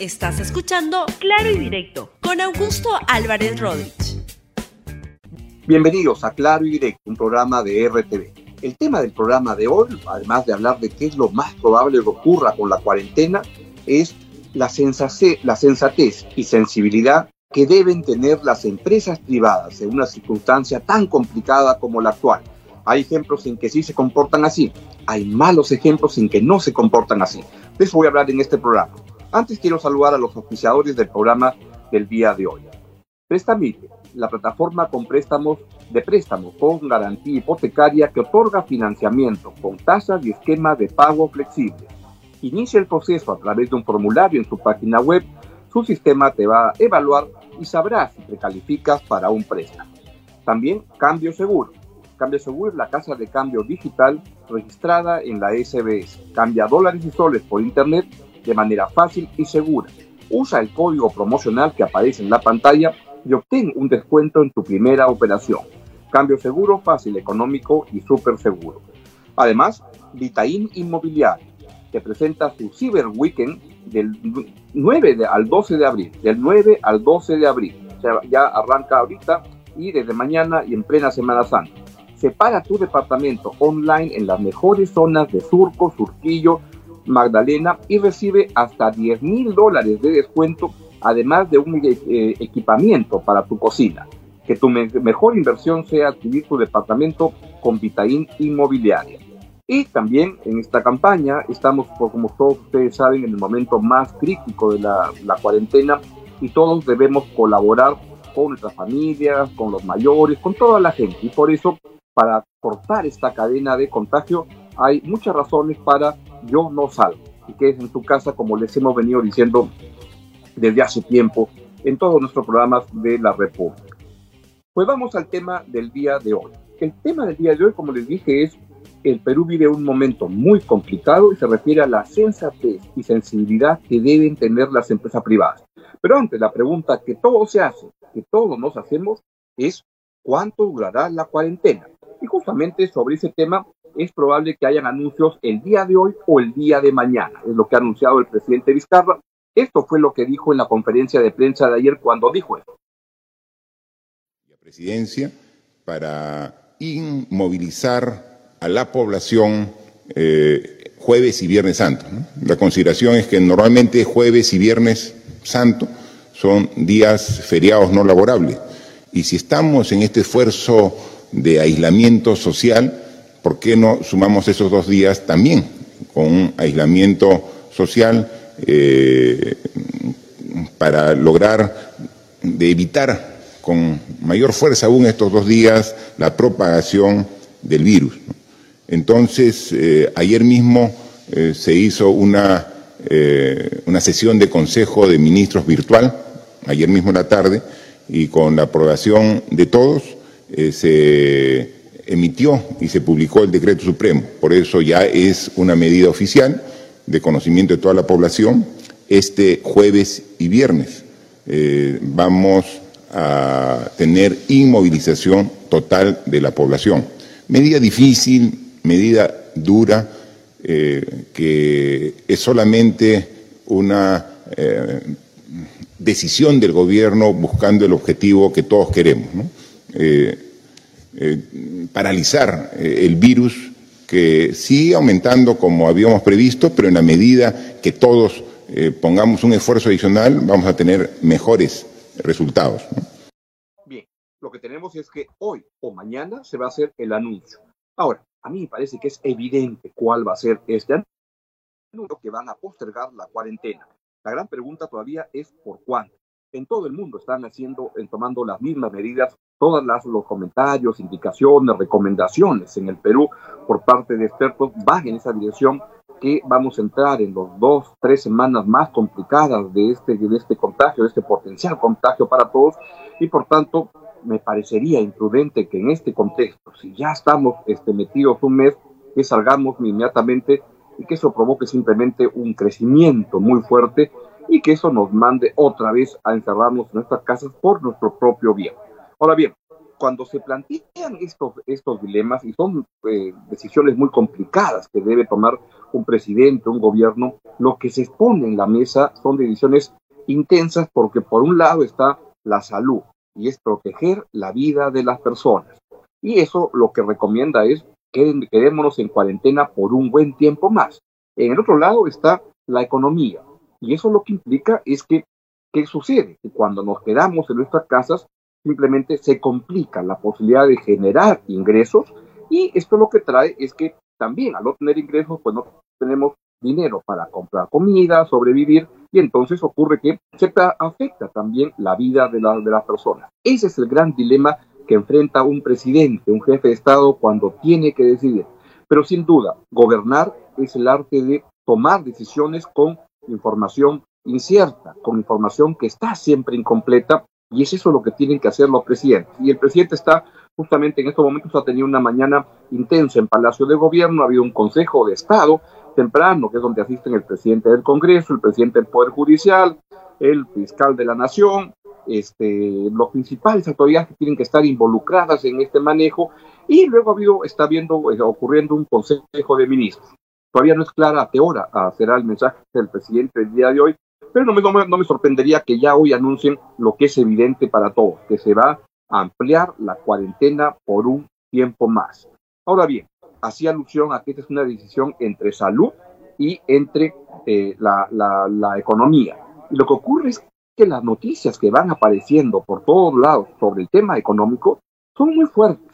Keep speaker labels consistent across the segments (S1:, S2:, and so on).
S1: Estás escuchando Claro y Directo con Augusto Álvarez Rodríguez.
S2: Bienvenidos a Claro y Directo, un programa de RTV. El tema del programa de hoy, además de hablar de qué es lo más probable que ocurra con la cuarentena, es la, la sensatez y sensibilidad que deben tener las empresas privadas en una circunstancia tan complicada como la actual. Hay ejemplos en que sí se comportan así, hay malos ejemplos en que no se comportan así. De eso voy a hablar en este programa. Antes quiero saludar a los oficiadores del programa del día de hoy. Prestamite, la plataforma con préstamos de préstamo con garantía hipotecaria que otorga financiamiento con tasas y esquemas de pago flexibles. Inicia el proceso a través de un formulario en su página web. Su sistema te va a evaluar y sabrás si te calificas para un préstamo. También Cambio Seguro. Cambio Seguro es la casa de cambio digital registrada en la SBS. Cambia dólares y soles por internet de manera fácil y segura. Usa el código promocional que aparece en la pantalla y obtén un descuento en tu primera operación. Cambio seguro, fácil, económico y súper seguro. Además, Vitaín Inmobiliario te presenta su Cyber Weekend del 9 al 12 de abril. Del 9 al 12 de abril. Ya arranca ahorita y desde mañana y en plena Semana Santa. Separa tu departamento online en las mejores zonas de Surco, Surquillo, Magdalena y recibe hasta 10 mil dólares de descuento, además de un eh, equipamiento para tu cocina. Que tu mejor inversión sea adquirir tu departamento con Vitaín Inmobiliaria. Y también en esta campaña estamos, como todos ustedes saben, en el momento más crítico de la, la cuarentena y todos debemos colaborar con nuestras familias, con los mayores, con toda la gente. Y por eso para cortar esta cadena de contagio, hay muchas razones para yo no salgo y que es en tu casa, como les hemos venido diciendo desde hace tiempo en todos nuestros programas de la República. Pues vamos al tema del día de hoy. El tema del día de hoy, como les dije, es el Perú vive un momento muy complicado y se refiere a la sensatez y sensibilidad que deben tener las empresas privadas. Pero antes, la pregunta que todos se hacen, que todos nos hacemos, es ¿cuánto durará la cuarentena? Y justamente sobre ese tema es probable que hayan anuncios el día de hoy o el día de mañana, es lo que ha anunciado el presidente Vizcarra. Esto fue lo que dijo en la conferencia de prensa de ayer cuando dijo eso.
S3: La presidencia para inmovilizar a la población eh, jueves y viernes santo. La consideración es que normalmente jueves y viernes santo son días feriados no laborables. Y si estamos en este esfuerzo de aislamiento social, ¿por qué no sumamos esos dos días también con un aislamiento social eh, para lograr de evitar con mayor fuerza aún estos dos días la propagación del virus? Entonces, eh, ayer mismo eh, se hizo una, una sesión de Consejo de Ministros virtual, ayer mismo en la tarde, y con la aprobación de todos, se emitió y se publicó el decreto supremo. Por eso ya es una medida oficial de conocimiento de toda la población. Este jueves y viernes eh, vamos a tener inmovilización total de la población. Medida difícil, medida dura, eh, que es solamente una decisión del gobierno buscando el objetivo que todos queremos. Eh, eh, paralizar eh, el virus que sigue aumentando como habíamos previsto, pero en la medida que todos pongamos un esfuerzo adicional, vamos a tener mejores resultados.
S2: Bien, lo que tenemos es que hoy o mañana se va a hacer el anuncio. Ahora, a mí me parece que es evidente cuál va a ser este anuncio que van a postergar la cuarentena. La gran pregunta todavía es por cuánto. En todo el mundo están haciendo, tomando las mismas medidas todos los comentarios, indicaciones, recomendaciones en el Perú por parte de expertos van en esa dirección que vamos a entrar en los dos, tres semanas más complicadas de este, de este contagio, de este potencial contagio para todos, y por tanto me parecería imprudente que en este contexto, si ya estamos este, metidos un mes, que salgamos inmediatamente y que eso provoque simplemente un crecimiento muy fuerte y que eso nos mande otra vez a encerrarnos en nuestras casas por nuestro propio bien. Ahora bien, cuando se plantean estos, estos dilemas, y son eh, decisiones muy complicadas que debe tomar un presidente, un gobierno, lo que se expone en la mesa son decisiones intensas porque por un lado está la salud y es proteger la vida de las personas. Y eso lo que recomienda es que quedémonos en cuarentena por un buen tiempo más. En el otro lado está la economía. Y eso lo que implica es que, ¿qué sucede? Que cuando nos quedamos en nuestras casas, simplemente se complica la posibilidad de generar ingresos y esto lo que trae es que también al no tener ingresos, pues no tenemos dinero para comprar comida, sobrevivir, y entonces ocurre que se afecta también la vida de, la, de las personas. Ese es el gran dilema que enfrenta un presidente, un jefe de Estado, cuando tiene que decidir. Pero sin duda, gobernar es el arte de tomar decisiones con información incierta, con información que está siempre incompleta, y es eso lo que tienen que hacer los presidentes. Y el presidente está justamente en estos momentos, ha tenido una mañana intensa en Palacio de Gobierno, ha habido un Consejo de Estado temprano, que es donde asisten el presidente del Congreso, el presidente del Poder Judicial, el fiscal de la Nación, este, los principales autoridades que tienen que estar involucradas en este manejo, y luego ha habido, está viendo, eh, ocurriendo un consejo de ministros. Todavía no es clara a qué hora será el mensaje del presidente el día de hoy, pero no me, no me sorprendería que ya hoy anuncien lo que es evidente para todos, que se va a ampliar la cuarentena por un tiempo más. Ahora bien, hacía alusión a que esta es una decisión entre salud y entre eh, la, la economía. Y lo que ocurre es que las noticias que van apareciendo por todos lados sobre el tema económico son muy fuertes.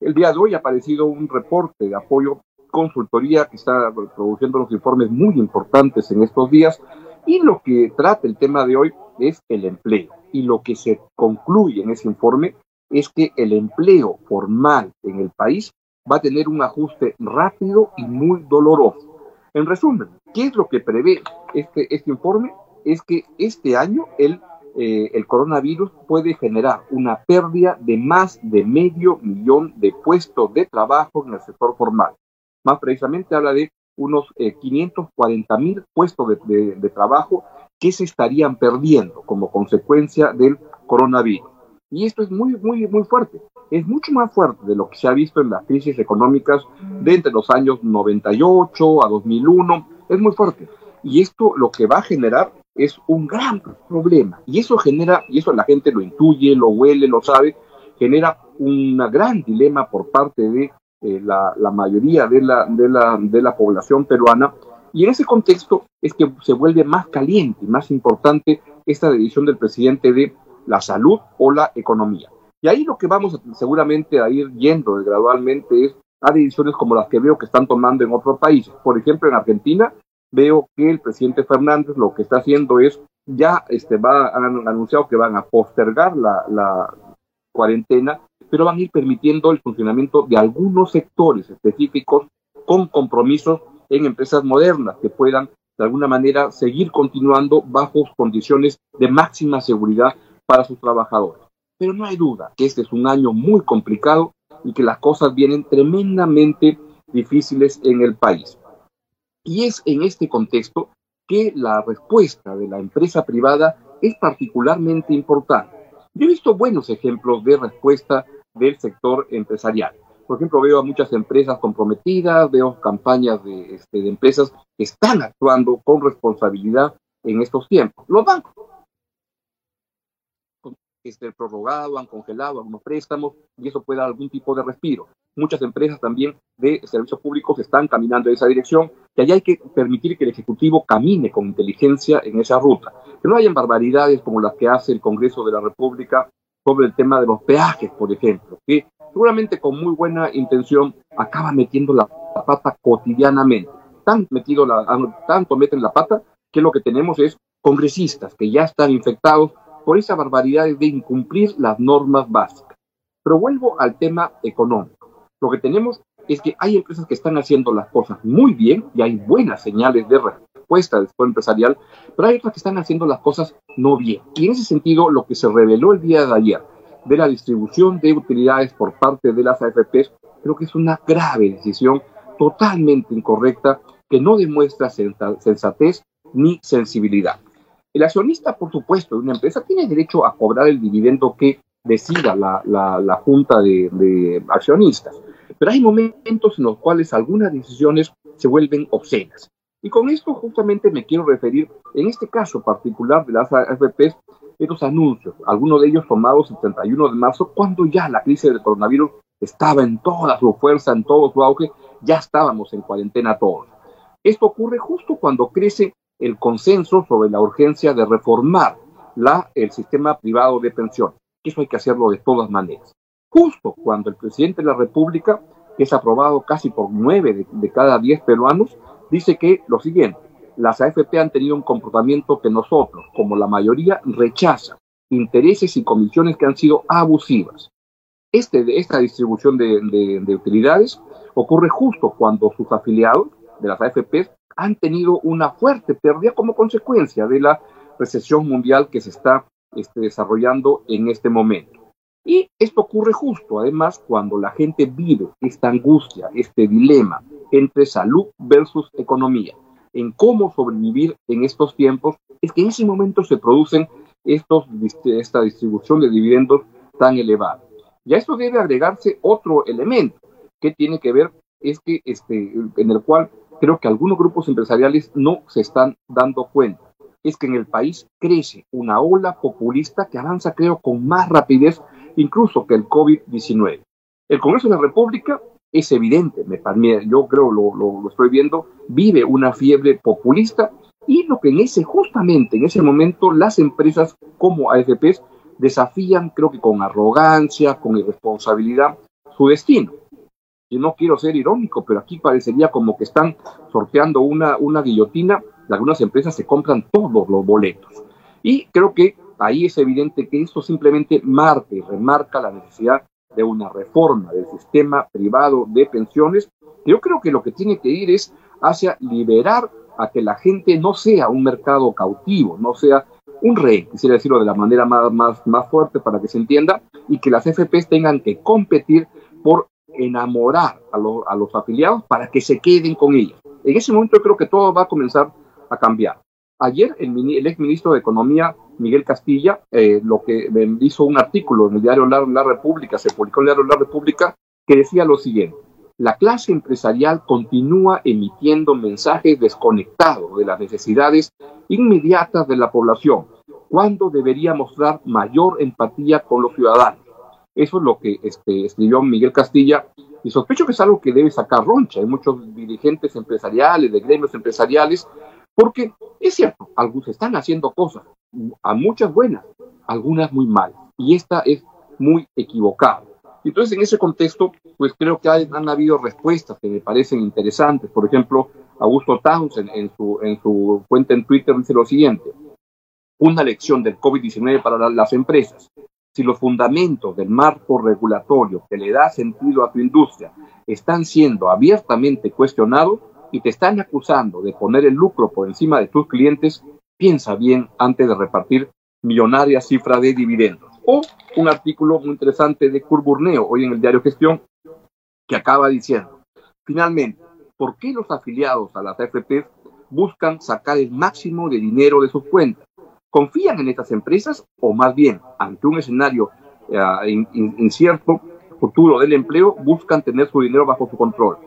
S2: El día de hoy ha aparecido un reporte de apoyo consultoría que está produciendo los informes muy importantes en estos días y lo que trata el tema de hoy es el empleo. Y lo que se concluye en ese informe es que el empleo formal en el país va a tener un ajuste rápido y muy doloroso. En resumen, ¿qué es lo que prevé este, este informe? es que este año el, eh, el coronavirus puede generar una pérdida de más de medio millón de puestos de trabajo en el sector formal. Más precisamente habla de unos 540 eh, mil puestos de, de trabajo que se estarían perdiendo como consecuencia del coronavirus. Y esto es muy, muy, muy fuerte. Es mucho más fuerte de lo que se ha visto en las crisis económicas de entre los años 98 a 2001. Es muy fuerte. Y esto lo que va a generar es un gran problema. Y eso genera, y eso la gente lo intuye, lo huele, lo sabe, genera un gran dilema por parte de eh, la, la, mayoría de la, de, la, de la población peruana. Y en ese contexto es que se vuelve más caliente y más importante esta decisión del presidente de la salud o la economía. Y ahí lo que vamos seguramente a ir yendo gradualmente es a decisiones como las que veo que están tomando en otros países. Por ejemplo, en Argentina veo que el presidente Fernández lo que está haciendo es, ya este, va, han anunciado que van a postergar la, la cuarentena, pero van a ir permitiendo el funcionamiento de algunos sectores específicos con compromisos en empresas modernas que puedan de alguna manera seguir continuando bajo condiciones de máxima seguridad para sus trabajadores. Pero no hay duda que este es un año muy complicado y que las cosas vienen tremendamente difíciles en el país. Y es en este contexto que la respuesta de la empresa privada es particularmente importante. Yo he visto buenos ejemplos de respuesta del sector empresarial. Por ejemplo, veo a muchas empresas comprometidas, veo campañas de, este, de empresas que están actuando con responsabilidad en estos tiempos. Los bancos este, prorrogado, han congelado algunos préstamos y eso puede dar algún tipo de respiro. Muchas empresas también de servicios públicos están caminando en esa dirección y allá hay que permitir que el Ejecutivo camine con inteligencia en esa ruta. Que no hayan barbaridades como las que hace el Congreso de la República sobre el tema de los peajes, por ejemplo, que seguramente con muy buena intención acaba metiendo la pata cotidianamente. Tan metido la, tanto meten la pata que lo que tenemos es congresistas que ya están infectados por esa barbaridad de incumplir las normas básicas. Pero vuelvo al tema económico. Lo que tenemos es que hay empresas que están haciendo las cosas muy bien y hay buenas señales de respuesta del sector empresarial, pero hay otras que están haciendo las cosas no bien. Y en ese sentido, lo que se reveló el día de ayer de la distribución de utilidades por parte de las AFPs, creo que es una grave decisión totalmente incorrecta que no demuestra sensatez ni sensibilidad. El accionista, por supuesto, de una empresa tiene derecho a cobrar el dividendo que decida la, la, junta de, accionistas. Pero hay momentos en los cuales algunas decisiones se vuelven obscenas. Y con esto justamente me quiero referir, en este caso particular de las AFPs, estos anuncios, algunos de ellos tomados el 31 de marzo, cuando ya la crisis del coronavirus estaba en toda su fuerza, en todo su auge, ya estábamos en cuarentena todos. Esto ocurre justo cuando crece el consenso sobre la urgencia de reformar el sistema privado de pensión. Eso hay que hacerlo de todas maneras. Justo cuando el presidente de la República, que es aprobado casi por nueve de cada diez peruanos, dice que lo siguiente, las AFP han tenido un comportamiento que nosotros, como la mayoría, rechaza, intereses y comisiones que han sido abusivas. Este, esta distribución de, de, de utilidades ocurre justo cuando sus afiliados de las AFP han tenido una fuerte pérdida como consecuencia de la recesión mundial que se está este, desarrollando en este momento. Y esto ocurre justo, además, cuando la gente vive esta angustia, este dilema entre salud versus economía, en cómo sobrevivir en estos tiempos, es que en ese momento se producen estos, esta distribución de dividendos tan elevada. Y a esto debe agregarse otro elemento que tiene que ver, es que este, en el cual creo que algunos grupos empresariales no se están dando cuenta. Es que en el país crece una ola populista que avanza, creo, con más rapidez incluso que el COVID-19. El Congreso de la República es evidente, me, yo creo, lo, lo, lo, estoy viendo, vive una fiebre populista y lo que en ese, justamente en ese momento, las empresas como AFPs desafían, creo que con arrogancia, con irresponsabilidad, su destino. Y no quiero ser irónico, pero aquí parecería como que están sorteando una, una guillotina, algunas empresas se compran todos los boletos. Y creo que ahí es evidente que esto simplemente marca y remarca la necesidad de una reforma del sistema privado de pensiones. Yo creo que lo que tiene que ir es hacia liberar a que la gente no sea un mercado cautivo, no sea un rey, quisiera decirlo de la manera más, más, fuerte para que se entienda, y que las FPs tengan que competir por enamorar a, a los afiliados para que se queden con ellos. En ese momento creo que todo va a comenzar a cambiar. Ayer el, el ex ministro de Economía, Miguel Castilla, eh, lo que hizo un artículo en el diario La, la República, se publicó en el diario La República, que decía lo siguiente. La clase empresarial continúa emitiendo mensajes desconectados de las necesidades inmediatas de la población, cuando debería mostrar mayor empatía con los ciudadanos. Eso es lo que este, escribió Miguel Castilla y sospecho que es algo que debe sacar roncha. Hay muchos dirigentes empresariales, de gremios empresariales, porque es cierto, algunos están haciendo cosas, a muchas buenas, algunas muy malas, y esta es muy equivocada. Entonces, en ese contexto, pues creo que han habido respuestas que me parecen interesantes. Por ejemplo, Augusto Townsend en su, en su cuenta en Twitter dice lo siguiente, una lección del COVID-19 para la, las empresas. Si los fundamentos del marco regulatorio que le da sentido a tu industria están siendo abiertamente cuestionados, y te están acusando de poner el lucro por encima de tus clientes, piensa bien antes de repartir millonarias cifras de dividendos. O un artículo muy interesante de Kurt Burneo, hoy en el diario Gestión, que acaba diciendo, finalmente, ¿por qué los afiliados a las AFP buscan sacar el máximo de dinero de sus cuentas? ¿Confían en estas empresas o más bien, ante un escenario uh, incierto, futuro del empleo, buscan tener su dinero bajo su control?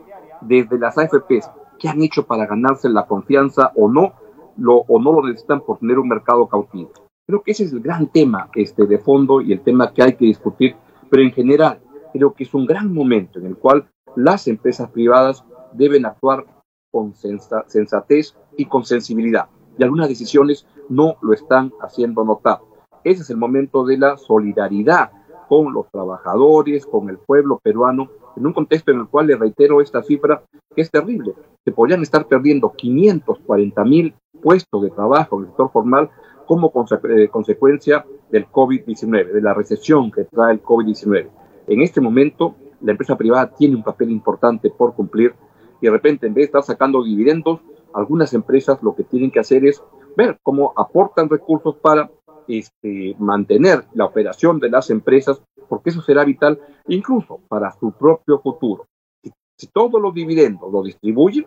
S2: Desde las AFPs qué han hecho para ganarse la confianza o no, lo, o no lo necesitan por tener un mercado cautivo. Creo que ese es el gran tema este, de fondo y el tema que hay que discutir, pero en general creo que es un gran momento en el cual las empresas privadas deben actuar con sensatez y con sensibilidad. Y algunas decisiones no lo están haciendo notar. Ese es el momento de la solidaridad con los trabajadores, con el pueblo peruano, en un contexto en el cual le reitero esta cifra que es terrible. Se podrían estar perdiendo 540 mil puestos de trabajo en el sector formal como eh, consecuencia del COVID-19, de la recesión que trae el COVID-19. En este momento, la empresa privada tiene un papel importante por cumplir y de repente, en vez de estar sacando dividendos, algunas empresas lo que tienen que hacer es ver cómo aportan recursos para este, mantener la operación de las empresas, porque eso será vital incluso para su propio futuro. Si, si todos los dividendos los distribuyen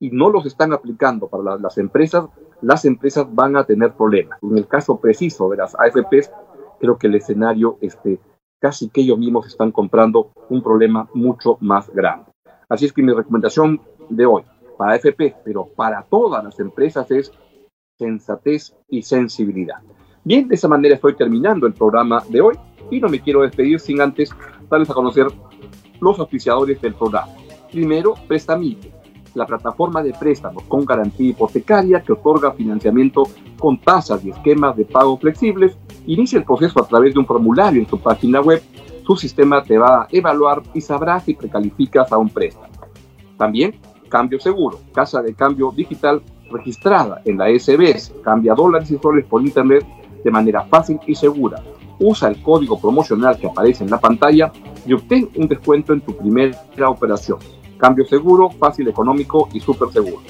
S2: y no los están aplicando para la, las empresas, las empresas van a tener problemas. En el caso preciso de las AFPs, creo que el escenario este, casi que ellos mismos están comprando un problema mucho más grande. Así es que mi recomendación de hoy, para FP, pero para todas las empresas es sensatez y sensibilidad. Bien, de esa manera estoy terminando el programa de hoy y no me quiero despedir sin antes darles a conocer los auspiciadores del programa. Primero, Prestamite, la plataforma de préstamos con garantía hipotecaria que otorga financiamiento con tasas y esquemas de pago flexibles. Inicia el proceso a través de un formulario en su página web. Su sistema te va a evaluar y sabrá si precalificas a un préstamo. También Cambio Seguro, casa de cambio digital registrada en la SBS. Cambia dólares y soles por internet de manera fácil y segura. Usa el código promocional que aparece en la pantalla y obtén un descuento en tu primera operación. Cambio seguro, fácil, económico y súper seguro.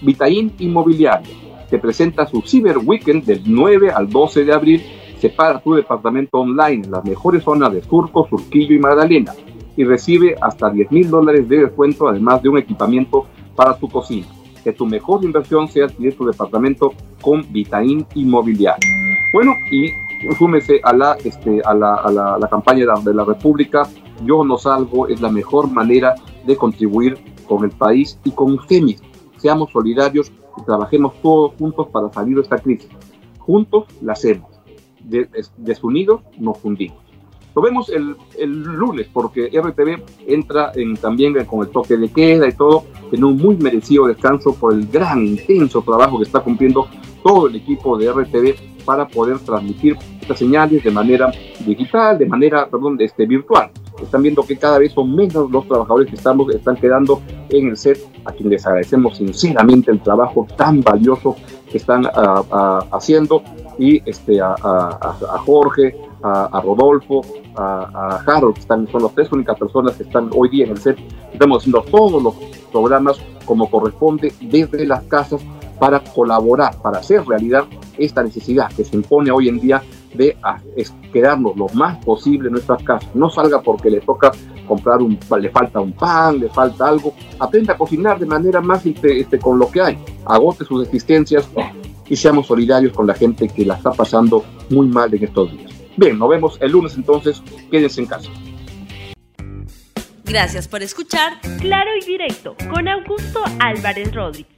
S2: Vitaín Inmobiliario te presenta su Cyber Weekend del 9 al 12 de abril. Separa tu departamento online en las mejores zonas de Surco, Surquillo y Magdalena y recibe hasta 10 mil dólares de descuento, además de un equipamiento para tu cocina. Que tu mejor inversión sea adquirir tu departamento con Vitaín Inmobiliario. Bueno, y súmese a la, este, a la, a la, campaña de la República. Yo no salgo, es la mejor manera de contribuir con el país y con usted mismo. Seamos solidarios y trabajemos todos juntos para salir de esta crisis. Juntos la hacemos. desunidos nos fundimos. Lo vemos el, el lunes porque RTV entra en, también con el toque de queda y todo en un muy merecido descanso por el gran, intenso trabajo que está cumpliendo todo el equipo de RTV para poder transmitir estas señales de manera digital, de manera, perdón, este, virtual. Están viendo que cada vez son menos los trabajadores que estamos, están quedando en el set, a quienes les agradecemos sinceramente el trabajo tan valioso que están ah, ah, haciendo y este, a, a Jorge, a, Rodolfo, a, Harold, que están, son las tres únicas personas que están hoy día en el set. Estamos haciendo todos los programas como corresponde desde las casas para colaborar, para hacer realidad esta necesidad que se impone hoy en día de quedarnos lo más posible en nuestras casas. No salga porque le toca comprar un, le falta un pan, le falta algo. Aprenda a cocinar de manera más este, este, con lo que hay. Agote sus existencias y seamos solidarios con la gente que la está pasando muy mal en estos días. Bien, nos vemos el lunes entonces. Quédense en casa.
S1: Gracias por escuchar Claro y Directo con Augusto Álvarez Rodríguez.